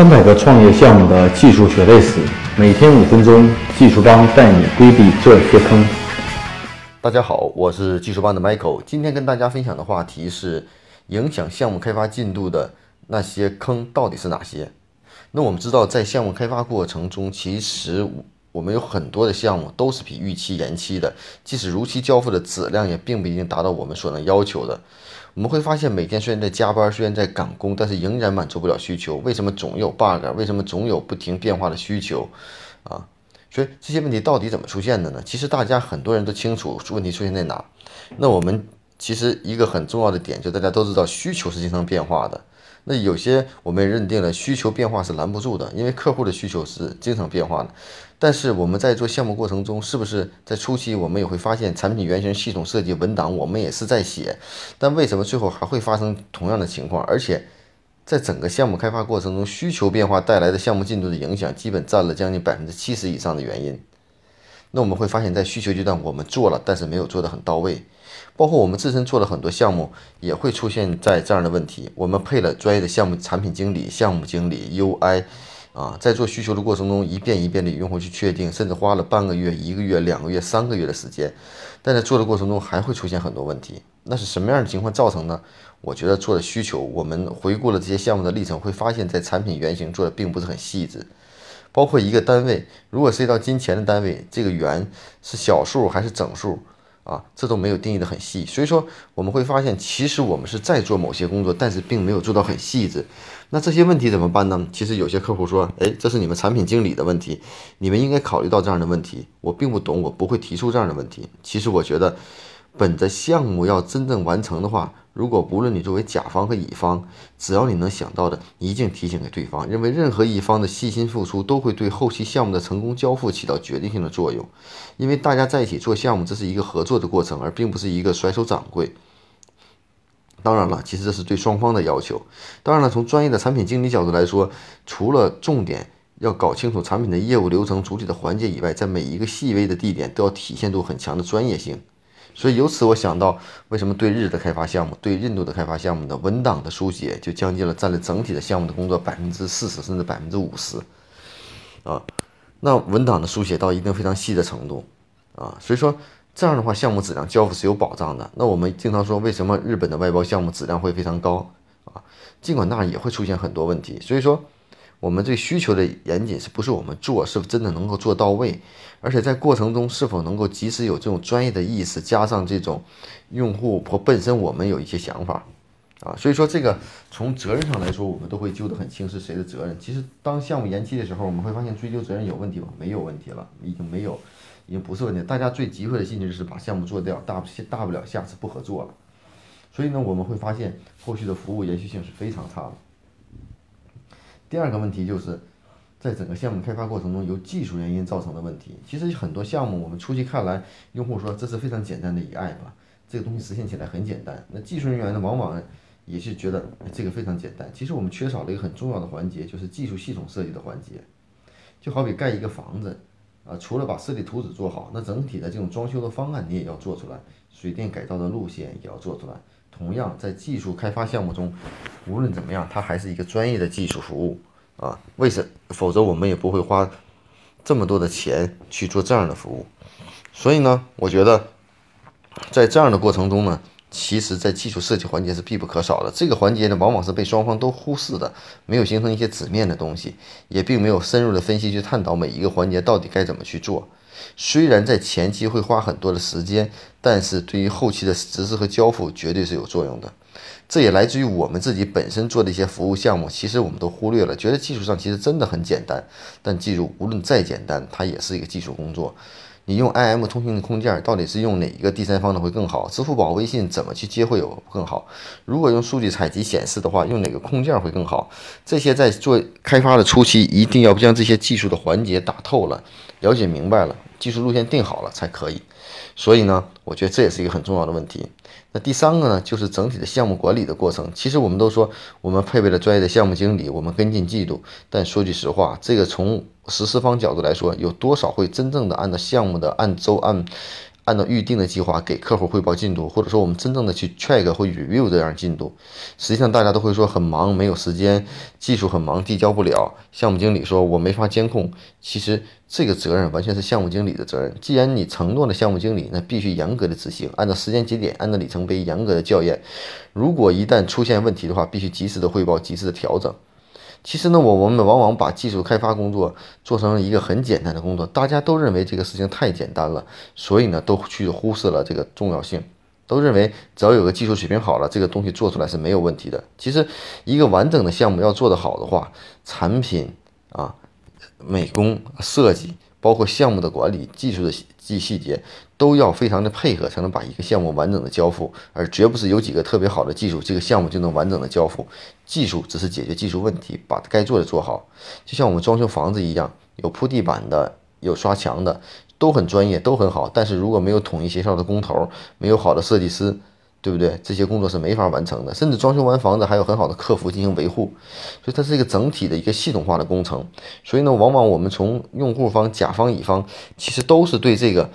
三百个创业项目的技术血泪史，每天五分钟，技术帮带你规避这些坑。大家好，我是技术班的 Michael，今天跟大家分享的话题是影响项目开发进度的那些坑到底是哪些？那我们知道，在项目开发过程中，其实我们有很多的项目都是比预期延期的，即使如期交付的质量也并不一定达到我们所能要求的。我们会发现，每天虽然在加班，虽然在赶工，但是仍然满足不了需求。为什么总有 bug？为什么总有不停变化的需求？啊，所以这些问题到底怎么出现的呢？其实大家很多人都清楚问题出现在哪。那我们其实一个很重要的点，就大家都知道，需求是经常变化的。那有些我们认定了需求变化是拦不住的，因为客户的需求是经常变化的。但是我们在做项目过程中，是不是在初期我们也会发现产品原型、系统设计文档我们也是在写，但为什么最后还会发生同样的情况？而且在整个项目开发过程中，需求变化带来的项目进度的影响，基本占了将近百分之七十以上的原因。那我们会发现，在需求阶段我们做了，但是没有做得很到位。包括我们自身做了很多项目，也会出现在这样的问题。我们配了专业的项目产品经理、项目经理、UI，啊，在做需求的过程中，一遍一遍的与用户去确定，甚至花了半个月、一个月、两个月、三个月的时间。但在做的过程中，还会出现很多问题。那是什么样的情况造成呢？我觉得做的需求，我们回顾了这些项目的历程，会发现，在产品原型做的并不是很细致。包括一个单位，如果涉及到金钱的单位，这个元是小数还是整数？啊，这都没有定义的很细，所以说我们会发现，其实我们是在做某些工作，但是并没有做到很细致。那这些问题怎么办呢？其实有些客户说，哎，这是你们产品经理的问题，你们应该考虑到这样的问题。我并不懂，我不会提出这样的问题。其实我觉得。本着项目要真正完成的话，如果不论你作为甲方和乙方，只要你能想到的，一定提醒给对方。认为任何一方的细心付出都会对后期项目的成功交付起到决定性的作用。因为大家在一起做项目，这是一个合作的过程，而并不是一个甩手掌柜。当然了，其实这是对双方的要求。当然了，从专业的产品经理角度来说，除了重点要搞清楚产品的业务流程主体的环节以外，在每一个细微的地点都要体现出很强的专业性。所以由此我想到，为什么对日的开发项目、对印度的开发项目的文档的书写就将近了占了整体的项目的工作百分之四十甚至百分之五十，啊，那文档的书写到一定非常细的程度，啊，所以说这样的话项目质量交付是有保障的。那我们经常说为什么日本的外包项目质量会非常高啊？尽管那也会出现很多问题，所以说。我们对需求的严谨是不是我们做是否真的能够做到位，而且在过程中是否能够及时有这种专业的意识，加上这种用户或本身我们有一些想法啊，所以说这个从责任上来说，我们都会揪得很清是谁的责任。其实当项目延期的时候，我们会发现追究责任有问题吗？没有问题了，已经没有，已经不是问题。大家最急迫的心情就是把项目做掉，大不大不了下次不合作了。所以呢，我们会发现后续的服务延续性是非常差的。第二个问题就是，在整个项目开发过程中，由技术原因造成的问题。其实很多项目，我们初期看来，用户说这是非常简单的一个 app，这个东西实现起来很简单。那技术人员呢，往往也是觉得这个非常简单。其实我们缺少了一个很重要的环节，就是技术系统设计的环节。就好比盖一个房子，啊，除了把设计图纸做好，那整体的这种装修的方案你也要做出来，水电改造的路线也要做出来。同样，在技术开发项目中，无论怎么样，它还是一个专业的技术服务啊。为什？否则我们也不会花这么多的钱去做这样的服务。所以呢，我觉得在这样的过程中呢，其实在技术设计环节是必不可少的。这个环节呢，往往是被双方都忽视的，没有形成一些纸面的东西，也并没有深入的分析去探讨每一个环节到底该怎么去做。虽然在前期会花很多的时间，但是对于后期的实施和交付绝对是有作用的。这也来自于我们自己本身做的一些服务项目，其实我们都忽略了，觉得技术上其实真的很简单。但记住，无论再简单，它也是一个技术工作。你用 IM 通信的控件，到底是用哪一个第三方的会更好？支付宝、微信怎么去接会有更好？如果用数据采集显示的话，用哪个控件会更好？这些在做开发的初期，一定要将这些技术的环节打透了，了解明白了。技术路线定好了才可以，所以呢，我觉得这也是一个很重要的问题。那第三个呢，就是整体的项目管理的过程。其实我们都说我们配备了专业的项目经理，我们跟进季度。但说句实话，这个从实施方角度来说，有多少会真正的按照项目的按周按按照预定的计划给客户汇报进度，或者说我们真正的去 check 或 review 这样进度。实际上大家都会说很忙，没有时间，技术很忙，递交不了。项目经理说我没法监控。其实这个责任完全是项目经理的责任。既然你承诺了项目经理，那必须严格的执行，按照时间节点，按照里程碑严格的校验。如果一旦出现问题的话，必须及时的汇报，及时的调整。其实呢，我我们往往把技术开发工作做成一个很简单的工作，大家都认为这个事情太简单了，所以呢，都去忽视了这个重要性，都认为只要有个技术水平好了，这个东西做出来是没有问题的。其实，一个完整的项目要做得好的话，产品啊、美工设计。包括项目的管理、技术的细细节，都要非常的配合，才能把一个项目完整的交付，而绝不是有几个特别好的技术，这个项目就能完整的交付。技术只是解决技术问题，把该做的做好。就像我们装修房子一样，有铺地板的，有刷墙的，都很专业，都很好。但是如果没有统一协调的工头，没有好的设计师。对不对？这些工作是没法完成的，甚至装修完房子还有很好的客服进行维护，所以它是一个整体的一个系统化的工程。所以呢，往往我们从用户方、甲方、乙方，其实都是对这个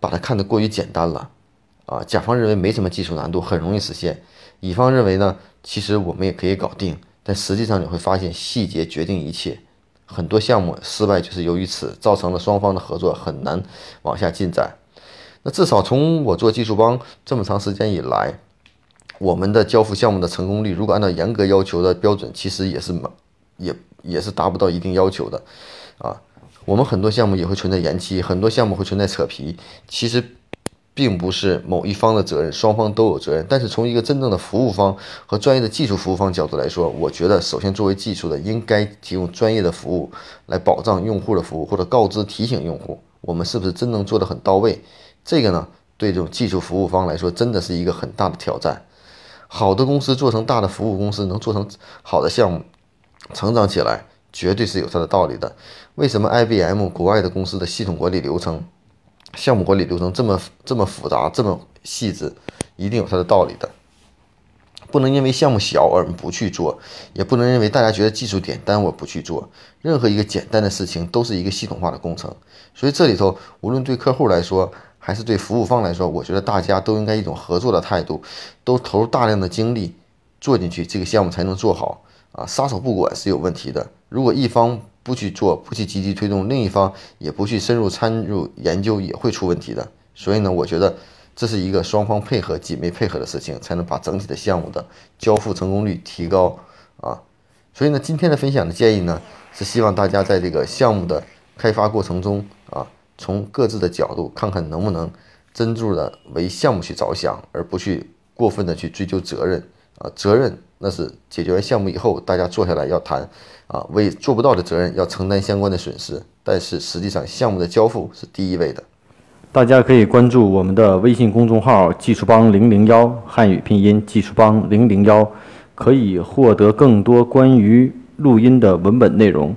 把它看得过于简单了啊。甲方认为没什么技术难度，很容易实现；乙方认为呢，其实我们也可以搞定。但实际上你会发现，细节决定一切，很多项目失败就是由于此，造成了双方的合作很难往下进展。那至少从我做技术帮这么长时间以来，我们的交付项目的成功率，如果按照严格要求的标准，其实也是也也是达不到一定要求的，啊，我们很多项目也会存在延期，很多项目会存在扯皮，其实并不是某一方的责任，双方都有责任。但是从一个真正的服务方和专业的技术服务方角度来说，我觉得首先作为技术的，应该提供专业的服务来保障用户的服务，或者告知提醒用户，我们是不是真能做得很到位。这个呢，对这种技术服务方来说，真的是一个很大的挑战。好的公司做成大的服务公司，能做成好的项目，成长起来，绝对是有它的道理的。为什么 IBM 国外的公司的系统管理流程、项目管理流程这么这么复杂、这么细致，一定有它的道理的。不能因为项目小而不去做，也不能认为大家觉得技术简单我不去做。任何一个简单的事情都是一个系统化的工程。所以这里头，无论对客户来说，还是对服务方来说，我觉得大家都应该一种合作的态度，都投入大量的精力做进去，这个项目才能做好啊！撒手不管是有问题的。如果一方不去做，不去积极推动，另一方也不去深入参入研究，也会出问题的。所以呢，我觉得这是一个双方配合、紧密配合的事情，才能把整体的项目的交付成功率提高啊！所以呢，今天的分享的建议呢，是希望大家在这个项目的开发过程中啊。从各自的角度看看能不能真正的为项目去着想，而不去过分的去追究责任啊，责任那是解决完项目以后大家坐下来要谈啊，为做不到的责任要承担相关的损失，但是实际上项目的交付是第一位的。大家可以关注我们的微信公众号“技术帮零零幺”汉语拼音“技术帮零零幺”，可以获得更多关于录音的文本内容。